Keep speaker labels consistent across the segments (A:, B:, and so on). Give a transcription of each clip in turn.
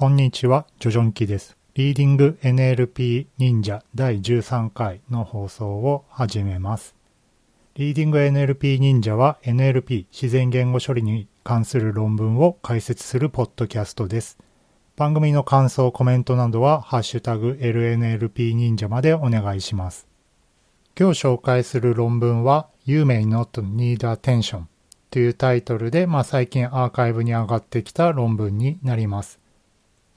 A: こんにちは、ジョジョンキです。リーディング NLP 忍者第13回の放送を始めます。リーディング NLP 忍者は NLP 自然言語処理に関する論文を解説するポッドキャストです。番組の感想、コメントなどはハッシュタグ LNLP 忍者までお願いします。今日紹介する論文は You may not need attention というタイトルで、まあ、最近アーカイブに上がってきた論文になります。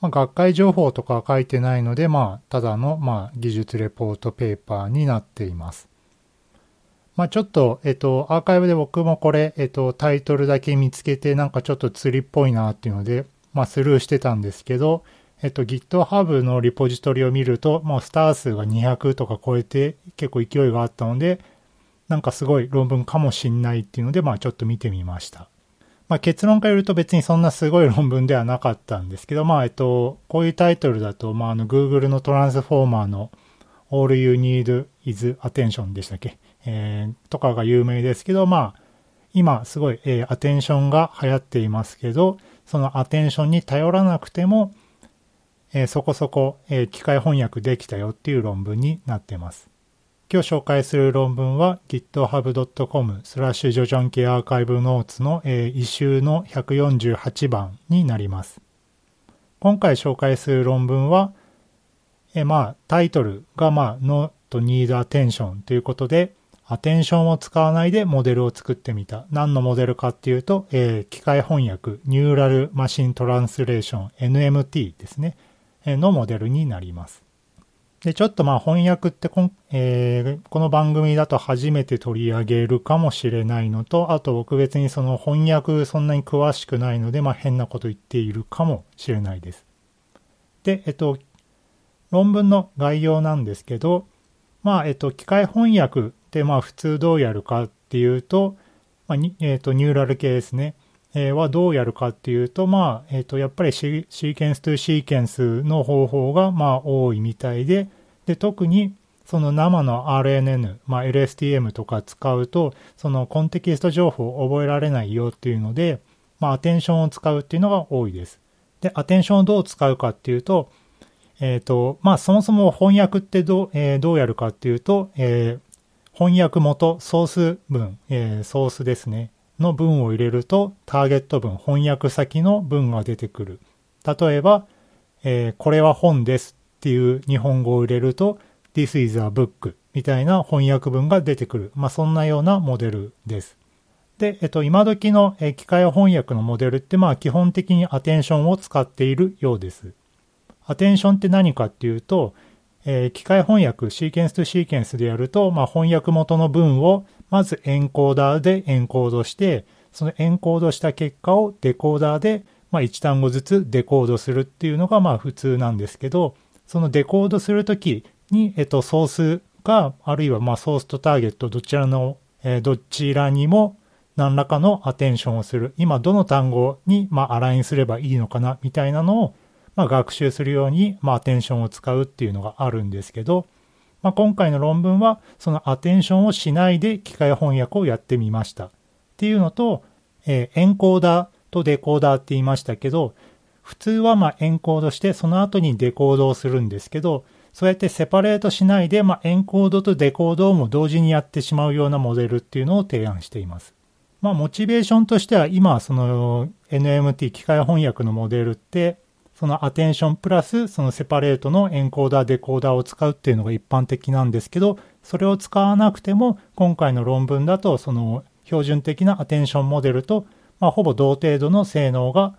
A: まあ、学会情報とかは書いてないので、まあ、ただの、まあ、技術レポートペーパーになっています。まあ、ちょっと、えっと、アーカイブで僕もこれ、えっと、タイトルだけ見つけて、なんかちょっと釣りっぽいなっていうので、まあ、スルーしてたんですけど、えっと、GitHub のリポジトリを見ると、もうスター数が200とか超えて、結構勢いがあったので、なんかすごい論文かもしんないっていうので、まあ、ちょっと見てみました。まあ、結論から言うと別にそんなすごい論文ではなかったんですけど、まあ、えっと、こういうタイトルだと、まあ、あの、Google のトランスフォーマーの All You Need is Attention でしたっけ？えー、とかが有名ですけど、まあ、今すごい、えー、アテンションが流行っていますけど、そのアテンションに頼らなくても、えー、そこそこ、えー、機械翻訳できたよっていう論文になってます。今日紹介する論文は github.com スラッシュジョジョン系アーカイブノーツの、えー、一周の148番になります。今回紹介する論文は、え、まあタイトルがまあ Not Need Attention ということで、アテンションを使わないでモデルを作ってみた。何のモデルかっていうと、えー、機械翻訳、ニューラルマシントランスレーション、NMT ですね、えー、のモデルになります。で、ちょっとまあ翻訳ってこん,、えー、この番組だと初めて取り上げるかもしれないのと、あと僕別にその翻訳そんなに詳しくないので、まあ変なこと言っているかもしれないです。で、えっと、論文の概要なんですけど、まあ、えっと、機械翻訳ってまあ普通どうやるかっていうと、まあ、えっと、ニューラル系ですね。はどうやるかっていうと、まあ、えっ、ー、と、やっぱりシーケンス2シーケンスの方法が、まあ、多いみたいで、で、特に、その生の RNN、まあ、LSTM とか使うと、そのコンテキスト情報を覚えられないよっていうので、まあ、アテンションを使うっていうのが多いです。で、アテンションをどう使うかっていうと、えっ、ー、と、まあ、そもそも翻訳ってどう、えー、どうやるかっていうと、えー、翻訳元、ソース文、えー、ソースですね。の文を入れると、ターゲット文、翻訳先の文が出てくる。例えば、えー、これは本ですっていう日本語を入れると、This is a book みたいな翻訳文が出てくる。まあ、そんなようなモデルです。で、えっと、今時の機械翻訳のモデルって、まあ、基本的にアテンションを使っているようです。アテンションって何かっていうと、えー、機械翻訳、シーケンスとシーケンスでやると、まあ、翻訳元の文をまずエンコーダーでエンコードして、そのエンコードした結果をデコーダーで、まあ、1単語ずつデコードするっていうのがまあ普通なんですけど、そのデコードするときに、えっと、ソースが、あるいはまあソースとターゲット、どちらの、えー、どちらにも何らかのアテンションをする。今どの単語にまあアラインすればいいのかなみたいなのをまあ、学習するように、まあ、アテンションを使うっていうのがあるんですけど、まあ、今回の論文はそのアテンションをしないで機械翻訳をやってみました。っていうのと、えー、エンコーダーとデコーダーって言いましたけど、普通はまエンコードしてその後にデコードをするんですけど、そうやってセパレートしないで、まあ、エンコードとデコードをも同時にやってしまうようなモデルっていうのを提案しています。まあ、モチベーションとしては今、その NMT 機械翻訳のモデルって、そのアテンションプラスそのセパレートのエンコーダー、デコーダーを使うっていうのが一般的なんですけど、それを使わなくても今回の論文だとその標準的なアテンションモデルと、まあ、ほぼ同程度の性能が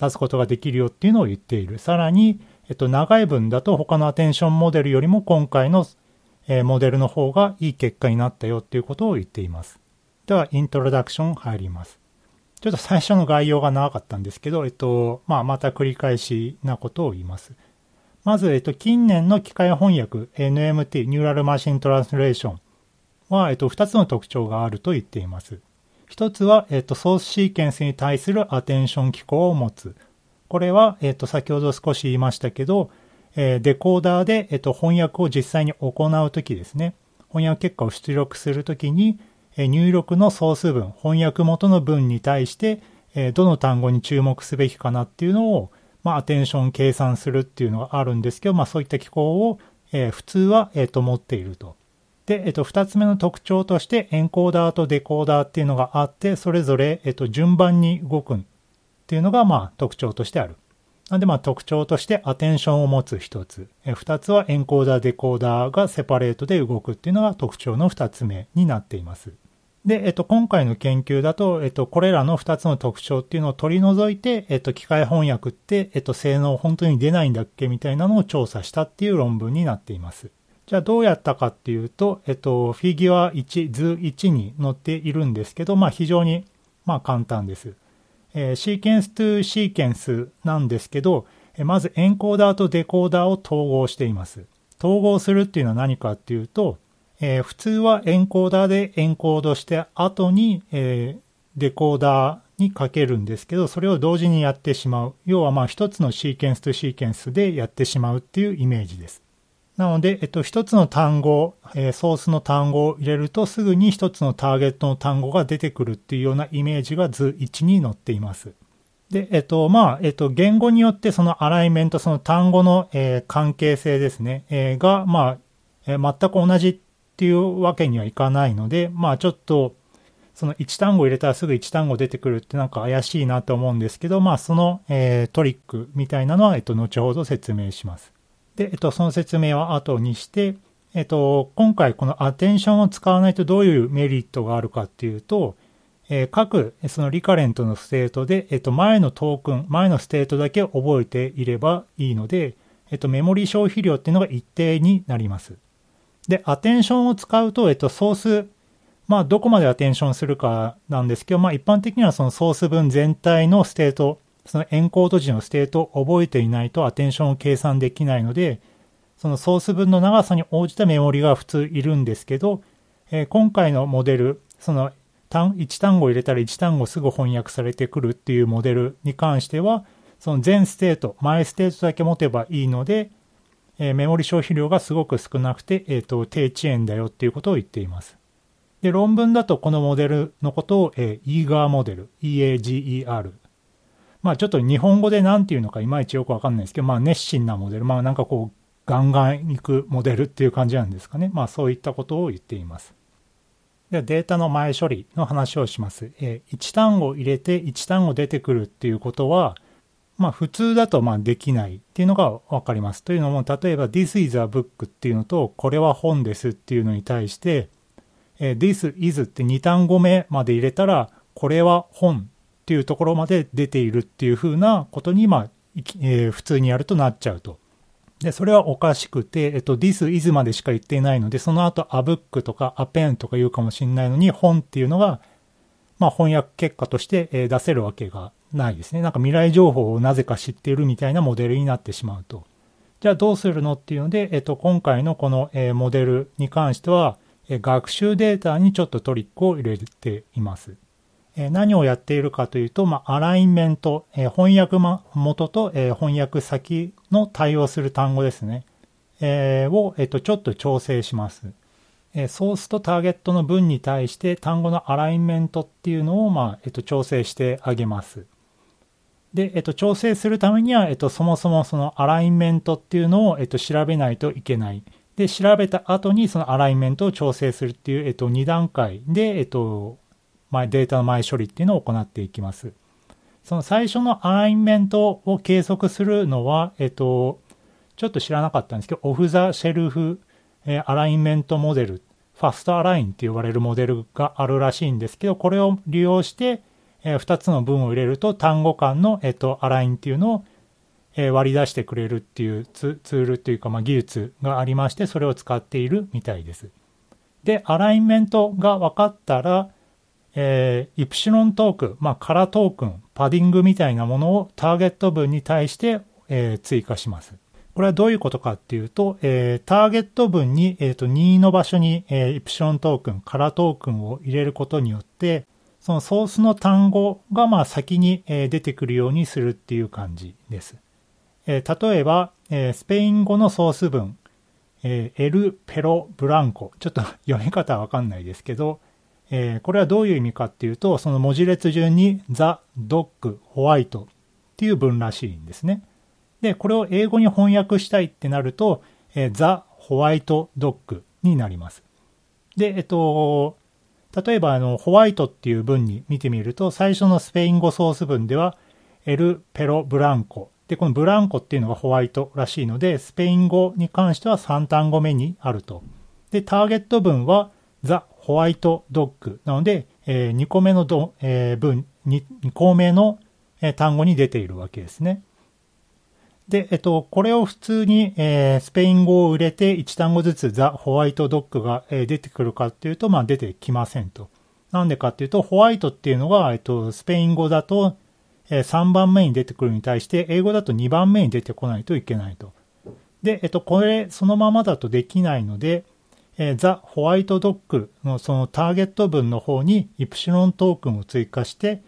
A: 出すことができるよっていうのを言っている。さらに、えっと、長い文だと他のアテンションモデルよりも今回の、えー、モデルの方がいい結果になったよっていうことを言っています。では、イントロダクション入ります。ちょっと最初の概要が長かったんですけど、えっと、まあ、また繰り返しなことを言います。まず、えっと、近年の機械翻訳 NMT、ニューラルマシントランスレーションは、えっと、2つの特徴があると言っています。1つは、えっと、ソースシーケンスに対するアテンション機構を持つ。これは、えっと、先ほど少し言いましたけど、えー、デコーダーで、えっと、翻訳を実際に行うときですね。翻訳結果を出力するときに、入力のソース文、翻訳元の文に対して、どの単語に注目すべきかなっていうのを、まあ、アテンション計算するっていうのがあるんですけど、まあ、そういった機構を、え、普通は、えー、と持っていると。で、えっと、二つ目の特徴として、エンコーダーとデコーダーっていうのがあって、それぞれ、えっと、順番に動くっていうのが、まあ、特徴としてある。なんで、まあ、特徴としてアテンションを持つ一つ。え二つはエンコーダー、デコーダーがセパレートで動くっていうのが特徴の二つ目になっています。で、えっと、今回の研究だと、えっと、これらの2つの特徴っていうのを取り除いて、えっと、機械翻訳って、えっと、性能本当に出ないんだっけみたいなのを調査したっていう論文になっています。じゃあどうやったかっていうと、えっと、フィギュア1、図1に載っているんですけど、まあ非常に、まあ簡単です。えー、シーケンストゥシーケンスなんですけど、えまずエンコーダーとデコーダーを統合しています。統合するっていうのは何かっていうと、えー、普通はエンコーダーでエンコードして後に、えー、デコーダーにかけるんですけど、それを同時にやってしまう。要はまあ一つのシーケンスとシーケンスでやってしまうっていうイメージです。なので、えっと、一つの単語、えー、ソースの単語を入れるとすぐに一つのターゲットの単語が出てくるっていうようなイメージが図1に載っています。で、えっと、まあ、えっと、言語によってそのアライメント、その単語の、えー、関係性ですね、えー、が、まあ、え、全く同じっていうわけにはいかないので、まあ、ちょっと、その1単語入れたらすぐ1単語出てくるってなんか怪しいなと思うんですけど、まあ、その、えー、トリックみたいなのは、えっと、後ほど説明します。で、えっと、その説明は後にして、えっと、今回このアテンションを使わないとどういうメリットがあるかっていうと、えー、各そのリカレントのステートで、えっと、前のトークン、前のステートだけ覚えていればいいので、えっと、メモリ消費量っていうのが一定になります。で、アテンションを使うと、えっと、ソース、まあ、どこまでアテンションするかなんですけど、まあ、一般的にはそのソース文全体のステートそのエンコード時のステートを覚えていないとアテンションを計算できないので、そのソース文の長さに応じたメモリが普通いるんですけど、えー、今回のモデル、その単1単語入れたら1単語すぐ翻訳されてくるっていうモデルに関しては、その全ステート、前ステートだけ持てばいいので、えー、メモリ消費量がすごく少なくて、えーと、低遅延だよっていうことを言っています。で、論文だとこのモデルのことを、えー、EAGER モデル、EAGER まあちょっと日本語で何て言うのかいまいちよくわかんないですけど、まあ熱心なモデル、まあなんかこう、ガンガン行くモデルっていう感じなんですかね。まあそういったことを言っています。ではデータの前処理の話をします。えー、1単語入れて1単語出てくるっていうことは、まあ普通だとまあできないっていうのがわかります。というのも、例えば This is a book っていうのと、これは本ですっていうのに対して、えー、This is って2単語目まで入れたら、これは本っていうところまで出ているっていうふうなことに、まあ、えー、普通にやるとなっちゃうと。で、それはおかしくて、えっと、this is までしか言っていないので、その後 a book とか a pen とか言うかもしれないのに、本っていうのが、まあ、翻訳結果として、出せるわけがないですね。なんか未来情報をなぜか知っているみたいなモデルになってしまうと。じゃあどうするのっていうので、えっと、今回のこの、えモデルに関しては、え学習データにちょっとトリックを入れています。え何をやっているかというと、まあ、アライメント、え翻訳元と、え翻訳先の対応する単語ですね、え、を、えっと、ちょっと調整します。えソースとターゲットの文に対して単語のアライメントっていうのを、まあ、えっと、調整してあげます。で、えっと、調整するためには、えっと、そもそもそのアライメントっていうのを、えっと、調べないといけない。で、調べた後にそのアライメントを調整するっていう、えっと、2段階で、えっと、データの前処理っていうのを行っていきます。その最初のアラインメントを計測するのは、えっと、ちょっと知らなかったんですけど、オフ・ザ・シェルフ、えアライメントモデル、ファストアラインって呼ばれるモデルがあるらしいんですけど、これを利用して、え2つの文を入れると単語間の、えっと、アラインっていうのを、え割り出してくれるっていうツールっていうか、まあ、技術がありまして、それを使っているみたいです。で、アラインメントが分かったら、えー、イプシロントーク、まあ、カラトークン、パディングみたいなものをターゲット文に対して、えー、追加します。これはどういうことかっていうと、えー、ターゲット文に、えーと、任意の場所に、えー、イプシロントークン、カラトークンを入れることによって、そのソースの単語がまあ先に、出てくるようにするっていう感じです。例えば、スペイン語のソース文、エル・ペロ・ブランコ。ちょっと読み方はわかんないですけど、これはどういう意味かっていうと、その文字列順にザ・ドッグ・ホワイトっていう文らしいんですね。で、これを英語に翻訳したいってなると、ザ・ホワイト・ドッグになります。で、えっと、例えばあのホワイトっていう文に見てみると、最初のスペイン語ソース文では、エル・ペロ・ブランコ。で、このブランコっていうのがホワイトらしいので、スペイン語に関しては3単語目にあると。で、ターゲット文はザ・ホワイト・ドッグなので、えー、2個目のど、えー、文 2, 2個目の、単語に出ているわけですね。で、えっと、これを普通に、えー、スペイン語を入れて1単語ずつザ・ホワイトドッグが、えー、出てくるかっていうと、まあ出てきませんと。なんでかっていうと、ホワイトっていうのが、えっと、スペイン語だと、えー、3番目に出てくるに対して、英語だと2番目に出てこないといけないと。で、えっと、これ、そのままだとできないので、えー、ザ・ホワイトドッグのそのターゲット文の方にイプシロントークンを追加して、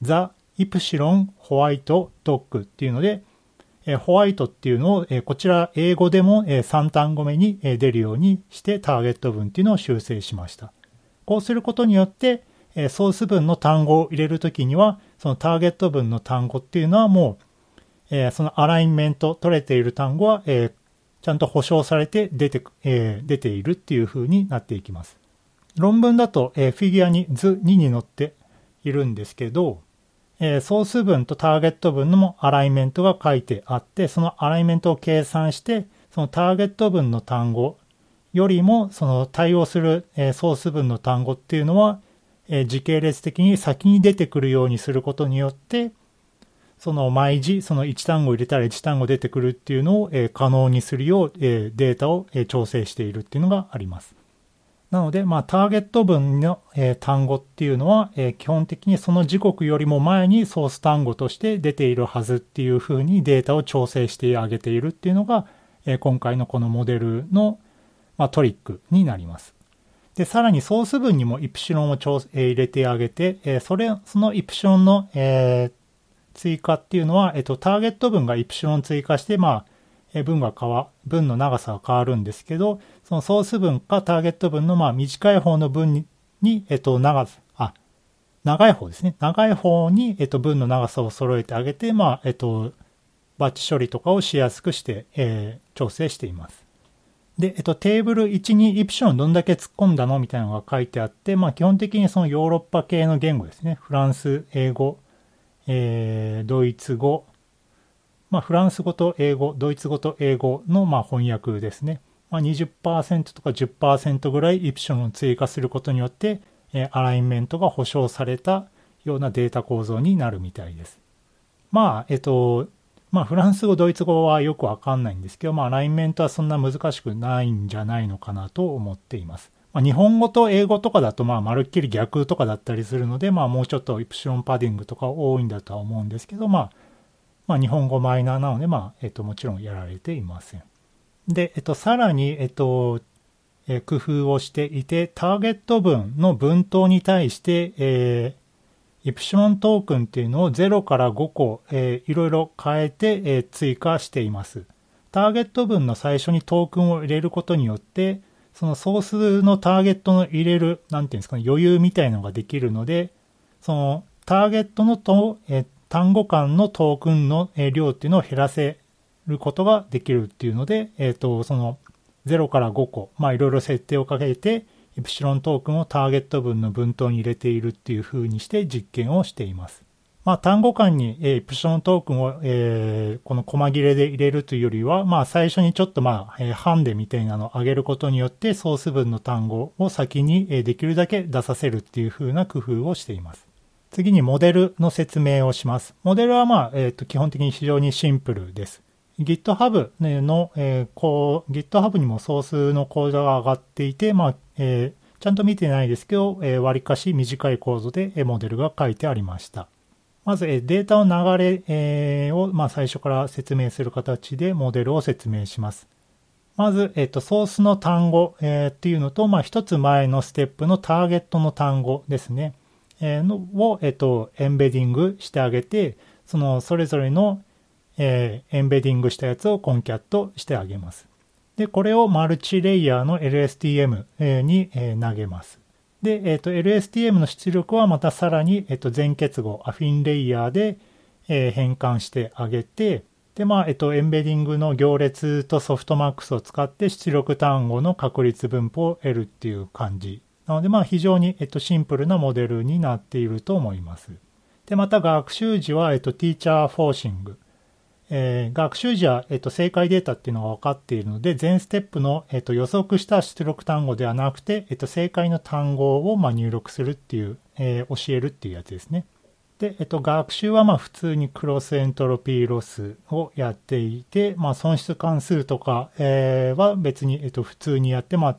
A: ザ・イプシロン・ホワイトドッグっていうので、えホワイトっていうのを、えこちら英語でも、え3単語目に、え出るようにしてターゲット文っていうのを修正しました。こうすることによって、えソース文の単語を入れるときには、そのターゲット文の単語っていうのはもう、えそのアラインメント取れている単語は、えちゃんと保証されて出て,、え出ているっていう風になっていきます。論文だと、えフィギュアに図2に載っているんですけど、えー、ソース文とターゲット文のもアライメントが書いてあって、そのアライメントを計算して、そのターゲット文の単語よりも、その対応する、えー、ソース文の単語っていうのは、えー、時系列的に先に出てくるようにすることによって、その毎時、その1単語入れたら1単語出てくるっていうのを、え可能にするよう、えデータを、え調整しているっていうのがあります。なので、まあ、ターゲット文の、えー、単語っていうのは、えー、基本的にその時刻よりも前にソース単語として出ているはずっていうふうにデータを調整してあげているっていうのが、えー、今回のこのモデルの、まあ、トリックになります。で、さらにソース文にもイプシロンを調、えー、入れてあげて、えー、それ、そのイプシロンの、えー、追加っていうのは、えっ、と、ターゲット文がイプシロン追加して、まあ、文が変わ、文の長さが変わるんですけど、そのソース文かターゲット文のまあ短い方の文に、えっと、長さ、あ、長い方ですね。長い方に、えっと、文の長さを揃えてあげて、まあ、えっと、バッチ処理とかをしやすくして、えー、調整しています。で、えっと、テーブル1にイプションどんだけ突っ込んだの？みたいなのが書いてあって、まあ、基本的にそのヨーロッパ系の言語ですね。フランス、英語、えー、ドイツ語、まあ、フランス語と英語、ドイツ語と英語のま翻訳ですね。まあ、20%とか10%ぐらいイプションを追加することによって、えアラインメントが保証されたようなデータ構造になるみたいです。まあ、えっと、まあ、フランス語、ドイツ語はよくわかんないんですけど、まあ、アラインメントはそんな難しくないんじゃないのかなと思っています。まあ、日本語と英語とかだと、まあ、まるっきり逆とかだったりするので、まあ、もうちょっとイプシロンパディングとか多いんだとは思うんですけど、まあ、まあ、日本語マイナーなので、まあ、えっと、もちろんやられていません。で、えっと、さらに、えっと、え工夫をしていて、ターゲット文の文頭に対して、えー、イプシモントークンっていうのを0から5個、えー、いろいろ変えて、えー、追加しています。ターゲット文の最初にトークンを入れることによって、そのソースのターゲットの入れる、なんていうんですかね、余裕みたいのができるので、そのターゲットのと、えー、単語間のトークンの量っていうのを減らせることができるっていうので、えっ、ー、と、その0から5個、まあいろいろ設定をかけて、イプシロントークンをターゲット分の分頭に入れているっていう風にして実験をしています。まあ単語間に、えー、イプシロントークンを、えー、この細切れで入れるというよりは、まあ最初にちょっとまあ、えー、ハンデみたいなのを上げることによってソース分の単語を先に、できるだけ出させるっていう風な工夫をしています。次にモデルの説明をします。モデルはまあ、えっ、ー、と、基本的に非常にシンプルです。GitHub の、えー、こう、GitHub にもソースのコードが上がっていて、まあ、えー、ちゃんと見てないですけど、えー、割かし短いコードで、えモデルが書いてありました。まず、えデータの流れ、えを、まあ、最初から説明する形でモデルを説明します。まず、えっ、と、ソースの単語、えっていうのと、まあ、一つ前のステップのターゲットの単語ですね。えのを、えっと、エンベディングしてあげて、そのそれぞれの、えー、エンベディングしたやつをコンキャットしてあげます。で、これをマルチレイヤーの LSTM に、えー、投げます。で、えっ、ー、と、LSTM の出力はまたさらに、えっ、ー、と、全結合、アフィンレイヤーで、えー、変換してあげて、で、まあ、えっと、エンベディングの行列とソフトマックスを使って出力単語の確率分布を得るっていう感じ。なので、まあ、非常に、えっと、シンプルなモデルになっていると思います。で、また学習時は、えっと、ティーチャーフォーシング。えー、学習時は、えっと、正解データっていうのが分かっているので、全ステップの、えっと、予測した出力単語ではなくて、えっと、正解の単語を、まあ、入力するっていう、えー、教えるっていうやつですね。で、えっと、学習はまあ普通にクロスエントロピーロスをやっていて、まあ、損失関数とか、えー、は別に、えっと、普通にやって、まあ、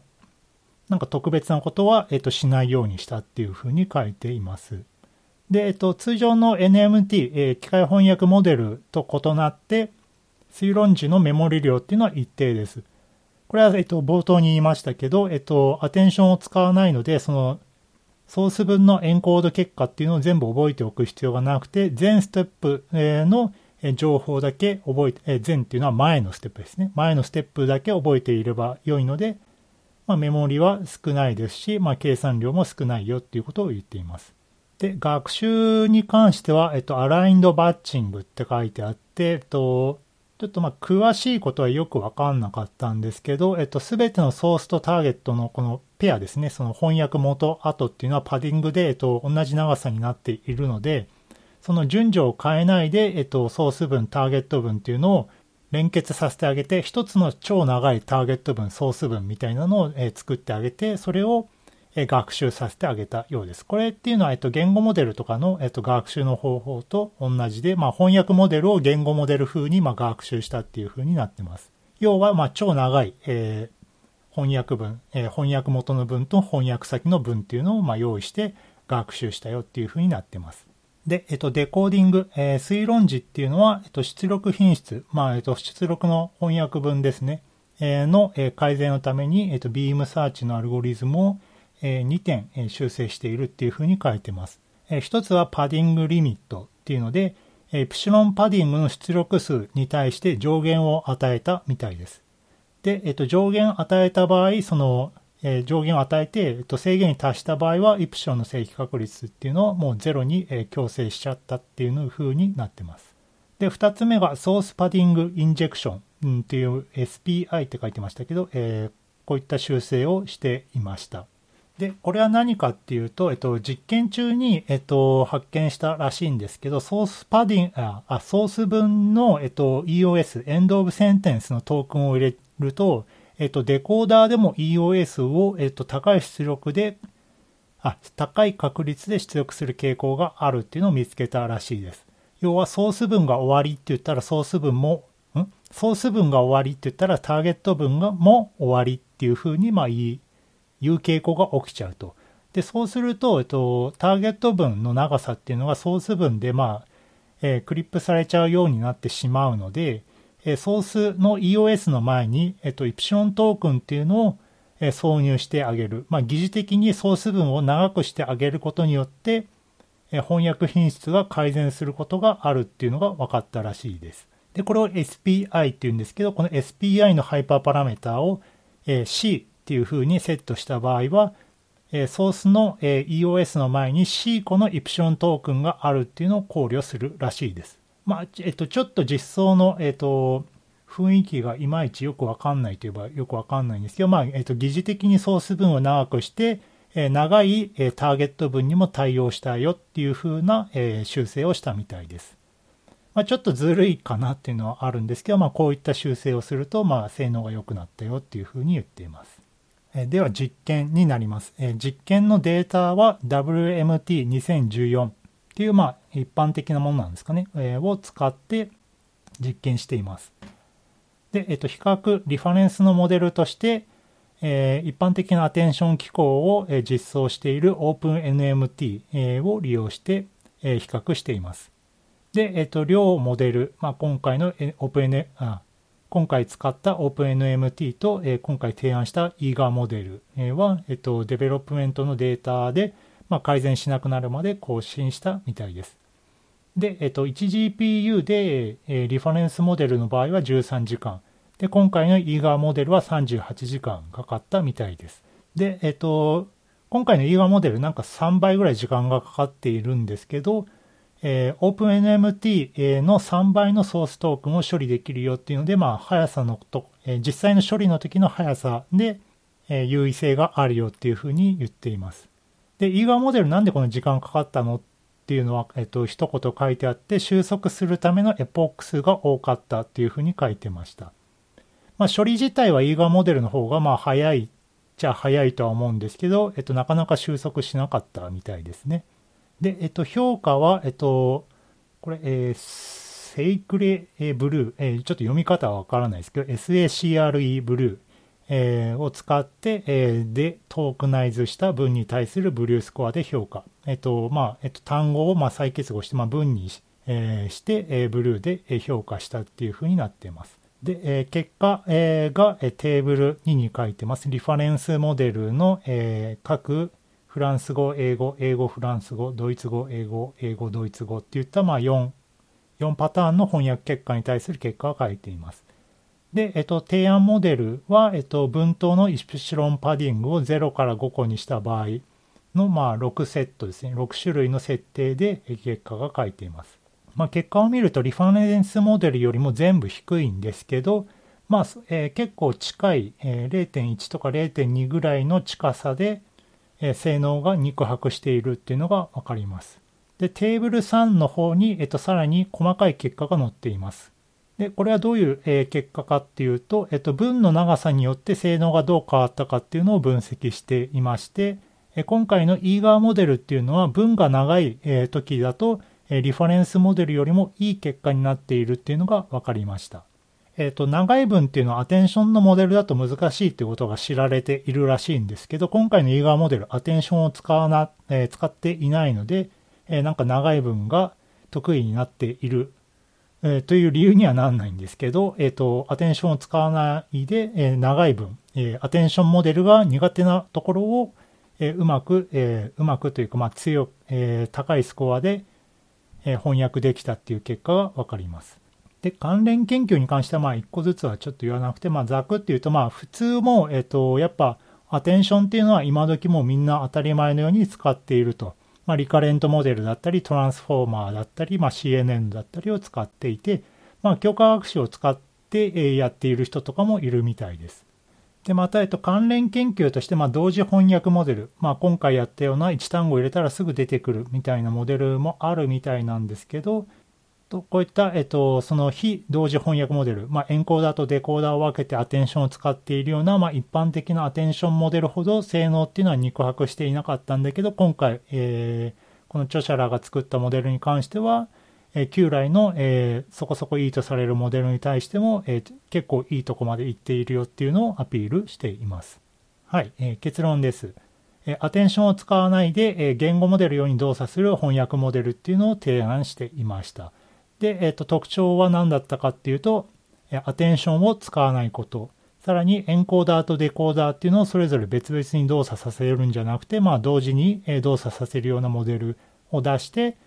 A: なんか特別なことは、えっと、しないようにしたっていうふうに書いています。で、えっと、通常の NMT、えー、機械翻訳モデルと異なって、推論時のメモリ量っていうのは一定です。これは、えっと、冒頭に言いましたけど、えっと、アテンションを使わないので、そのソース分のエンコード結果っていうのを全部覚えておく必要がなくて、全ステップの情報だけ覚えて、全っていうのは前のステップですね。前のステップだけ覚えていれば良いので、まあ、メモリは少ないですし、まあ、計算量も少ないよっていうことを言っています。で、学習に関しては、えっと、アラインドバッチングって書いてあって、えっと、ちょっとまあ詳しいことはよくわかんなかったんですけど、えっと、すべてのソースとターゲットのこのペアですね、その翻訳元後っていうのはパディングで、えっと、同じ長さになっているので、その順序を変えないで、えっと、ソース分、ターゲット分っていうのを連結させてあげて、一つの超長いターゲット分、ソース分みたいなのを、作ってあげて、それを学習させてあげたようです。これっていうのは、えっと、言語モデルとかの、えっと、学習の方法と同じで、まあ、翻訳モデルを言語モデル風に、まあ、学習したっていう風になってます。要は、まあ、超長い、えー、翻訳文、えー、翻訳元の文と翻訳先の文っていうのを、まあ、用意して学習したよっていう風になってます。で、えっと、デコーディング、えー、推論時っていうのは、えっと、出力品質、まあ、えっと、出力の翻訳文ですね、えー、の、えー、改善のために、えっと、ビームサーチのアルゴリズムをえ、2点え修正しているっていうふうに書いてます。一つはパディングリミットっていうのでえ、プシロンパディングの出力数に対して上限を与えたみたいです。で、えっと、上限与えた場合、その、え上限を与えて、えっと、制限に達した場合は、イプシロンの正規確率っていうのをもうゼロに、え強制しちゃったっていう風になってます。で、二つ目がソースパディングインジェクションっていう SPI って書いてましたけど、えー、こういった修正をしていました。で、これは何かっていうと、えっと、実験中に、えっと、発見したらしいんですけど、ソースパディン、あ、あソース分の、えっと、EOS、エンドオブセンテンスのトークンを入れると、えっと、デコーダーでも EOS を、えっと、高い出力で、あ、高い確率で出力する傾向があるっていうのを見つけたらしいです。要は、ソース分が終わりって言ったら、ソース分も、ん？ソース分が終わりって言ったら、ターゲット分がも終わりっていうふうに、まあ、言い、いう傾向が起きちゃうと。で、そうすると、えっと、ターゲット分の長さっていうのがソース分で、まあ、えー、クリップされちゃうようになってしまうので、え、ソースの EOS の前に、えっと、イプシロントークンっていうのを、え、挿入してあげる。まあ、疑似的にソース分を長くしてあげることによって、え翻訳品質が改善することがあるっていうのが分かったらしいです。で、これを SPI っていうんですけど、この SPI のハイパーパラメータを、え C っていう風にセットした場合は、えソースの、え EOS の前に C 個のイプシロントークンがあるっていうのを考慮するらしいです。まあ、えっと、ちょっと実装の、えっと、雰囲気がいまいちよくわかんないといえばよくわかんないんですけど、まあ、えっと、疑似的にソース分を長くして、え長い、えターゲット分にも対応したよっていう風な、え修正をしたみたいです。まあ、ちょっとずるいかなっていうのはあるんですけど、まあ、こういった修正をすると、まあ、性能が良くなったよっていう風に言っています。えでは実験になります。え実験のデータは WMT2014 っていう、まあ、一般的なものなんですかねえ、を使って実験しています。で、えっと、比較、リファレンスのモデルとして、えー、一般的なアテンション機構を、えー、実装している OpenNMT、えー、を利用して、えー、比較しています。で、えっと、両モデル、まあ、今回の OpenN、あ、今回使った OpenNMT と、えー、今回提案した EAGER モデル、は、えっと、デベロップメントのデータで、まあ、改善しなくなるまで更新したみたいです。で、えっと、1GPU で、え、リファレンスモデルの場合は13時間。で、今回の EGA モデルは38時間かかったみたいです。で、えっと、今回の EGA モデルなんか3倍ぐらい時間がかかっているんですけど、えー、OpenNMT の3倍のソーストークンを処理できるよっていうので、まあ、速さのと、えー、実際の処理の時の速さで、えー、優位性があるよっていうふうに言っています。で、イーガーモデルなんでこの時間かかったのっていうのは、えっ、と、一言書いてあって、収束するためのエポック数が多かったっていうふうに書いてました。まあ、処理自体はイーガーモデルの方が、まあ、早いっちゃ早いとは思うんですけど、えっと、なかなか収束しなかったみたいですね。で、えっと、評価は、えっと、これ、えー、セイクレブルー、えー、ちょっと読み方はわからないですけど、SACRE ブルー、えー、を使って、えー、で、トークナイズした文に対するブルースコアで評価。えっと、まあ、えっと、単語をまあ再結合して、まあ、文にし,、えー、して、えー、ブルーで評価したっていうふうになっています。で、えー、結果、えー、が、えー、テーブル2に書いてます。リファレンスモデルの、えー、各フランス語、英語、英語、フランス語、ドイツ語、英語、英語、ドイツ語っていった、まあ4、4パターンの翻訳結果に対する結果が書いています。で、えっと、提案モデルは、えっと、文頭のイプシロンパディングを0から5個にした場合の、まあ、6セットですね。6種類の設定で結果が書いています。まあ、結果を見ると、リファレンスモデルよりも全部低いんですけど、まあ、えー、結構近い、えー、0.1とか0.2ぐらいの近さで、え性能が肉薄しているっていうのがわかります。で、テーブル3の方に、えっと、さらに細かい結果が載っています。で、これはどういう、え結果かっていうと、えっと、文の長さによって性能がどう変わったかっていうのを分析していまして、え今回の e ガーモデルっていうのは文が長い、え時だと、えリファレンスモデルよりもいい結果になっているっていうのが分かりました。えっ、ー、と、長い文っていうのはアテンションのモデルだと難しいっていうことが知られているらしいんですけど、今回の e 側モデル、アテンションを使わな、えー、使っていないので、えー、なんか長い文が得意になっている、えという理由にはならないんですけど、えっ、と、アテンションを使わないで、え長い文、えアテンションモデルが苦手なところを、えうまく、えうまくというか、まあ、強く、え高いスコアで、え翻訳できたっていう結果がわかります。で、関連研究に関しては、まあ、一個ずつはちょっと言わなくて、まあ、ざくっていうと、まあ、普通も、えっと、やっぱ、アテンションっていうのは今時もみんな当たり前のように使っていると。まあ、リカレントモデルだったり、トランスフォーマーだったり、まあ、CNN だったりを使っていて、まあ、強化学習を使ってやっている人とかもいるみたいです。で、また、えっと、関連研究として、まあ、同時翻訳モデル。まあ、今回やったような1単語を入れたらすぐ出てくるみたいなモデルもあるみたいなんですけど、とこういった、えっと、その非同時翻訳モデル、まあ、エンコーダーとデコーダーを分けてアテンションを使っているような、まあ、一般的なアテンションモデルほど性能っていうのは肉薄していなかったんだけど、今回、えー、この著者らが作ったモデルに関しては、えー、旧来の、えー、そこそこいいとされるモデルに対しても、えー、結構いいとこまで行っているよっていうのをアピールしています。はい、えー、結論です。えアテンションを使わないで、え言語モデルように動作する翻訳モデルっていうのを提案していました。で、えっと、特徴は何だったかっていうと、アテンションを使わないこと。さらにエンコーダーとデコーダーっていうのをそれぞれ別々に動作させるんじゃなくて、まあ、同時に動作させるようなモデルを出して、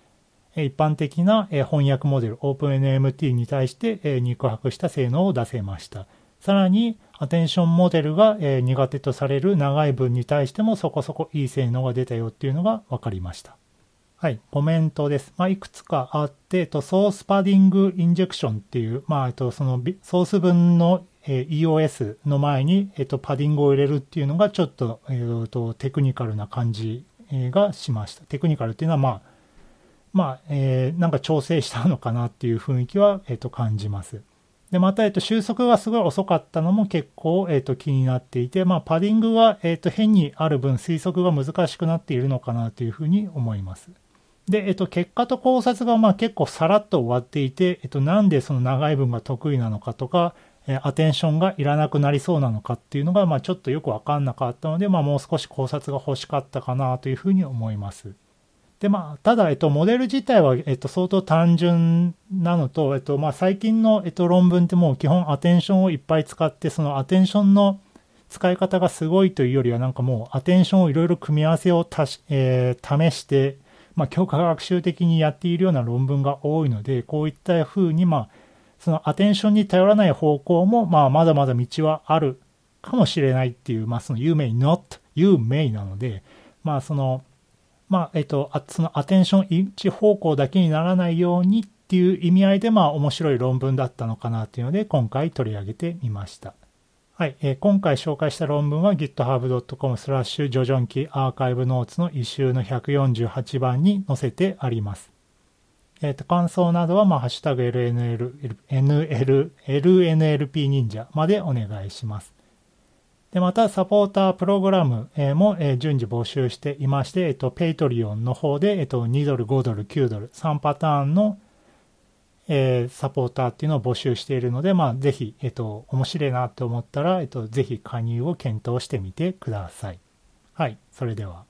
A: 一般的な翻訳モデル OpenNMT に対して肉薄した性能を出せました。さらに、アテンションモデルが苦手とされる長い文に対してもそこそこいい性能が出たよっていうのが分かりました。はい、コメントです。まあ、いくつかあって、とソースパディングインジェクションっていう、まあ、とそのソース分の、え EOS の前に、えっと、パディングを入れるっていうのがちょっと,、えー、とテクニカルな感じがしました。テクニカルっていうのは、まあ、まあ、えー、なんか調整したのかなっていう雰囲気は、えっと、感じます。で、また、えっと、収束がすごい遅かったのも結構、えっと、気になっていて、まあ、パディングが、えっと、変にある分、推測が難しくなっているのかなというふうに思います。で、えっと、結果と考察がまあ結構さらっと終わっていて、えっと、なんでその長い文が得意なのかとか、えアテンションがいらなくなりそうなのかっていうのが、まあ、ちょっとよくわかんなかったので、まあ、もう少し考察が欲しかったかなというふうに思います。で、まあ、ただ、えっと、モデル自体は、えっと、相当単純なのと、えっと、まあ、最近の、えっと、論文ってもう基本アテンションをいっぱい使って、そのアテンションの使い方がすごいというよりは、なんかもうアテンションをいろいろ組み合わせをたし、えー、試して、まあ、教科学習的にやっているような論文が多いので、こういったふうに、まあ、そのアテンションに頼らない方向も、まあ、まだまだ道はあるかもしれないっていう、まあ、その you may not, you may なので、まあ、その、まあ、えっと、そのアテンション一方向だけにならないようにっていう意味合いで、まあ、面白い論文だったのかなっていうので、今回取り上げてみました。はい、えー、今回紹介した論文は github.com スラッシュジョジョンキアーカイブノーツの一周の148番に載せてあります。えっ、ー、と、感想などは、まあ、ハッシュタグ LNL、NL、LNLP 忍者までお願いします。で、また、サポータープログラムも順次募集していまして、えっと、 Patreon の方で、えっと、2ドル、5ドル、9ドル、3パターンの、えー、サポーターっていうのを募集しているので、まあ、ぜひ、えっと、面白いなって思ったら、えっと、ぜひ加入を検討してみてください。はい、それでは。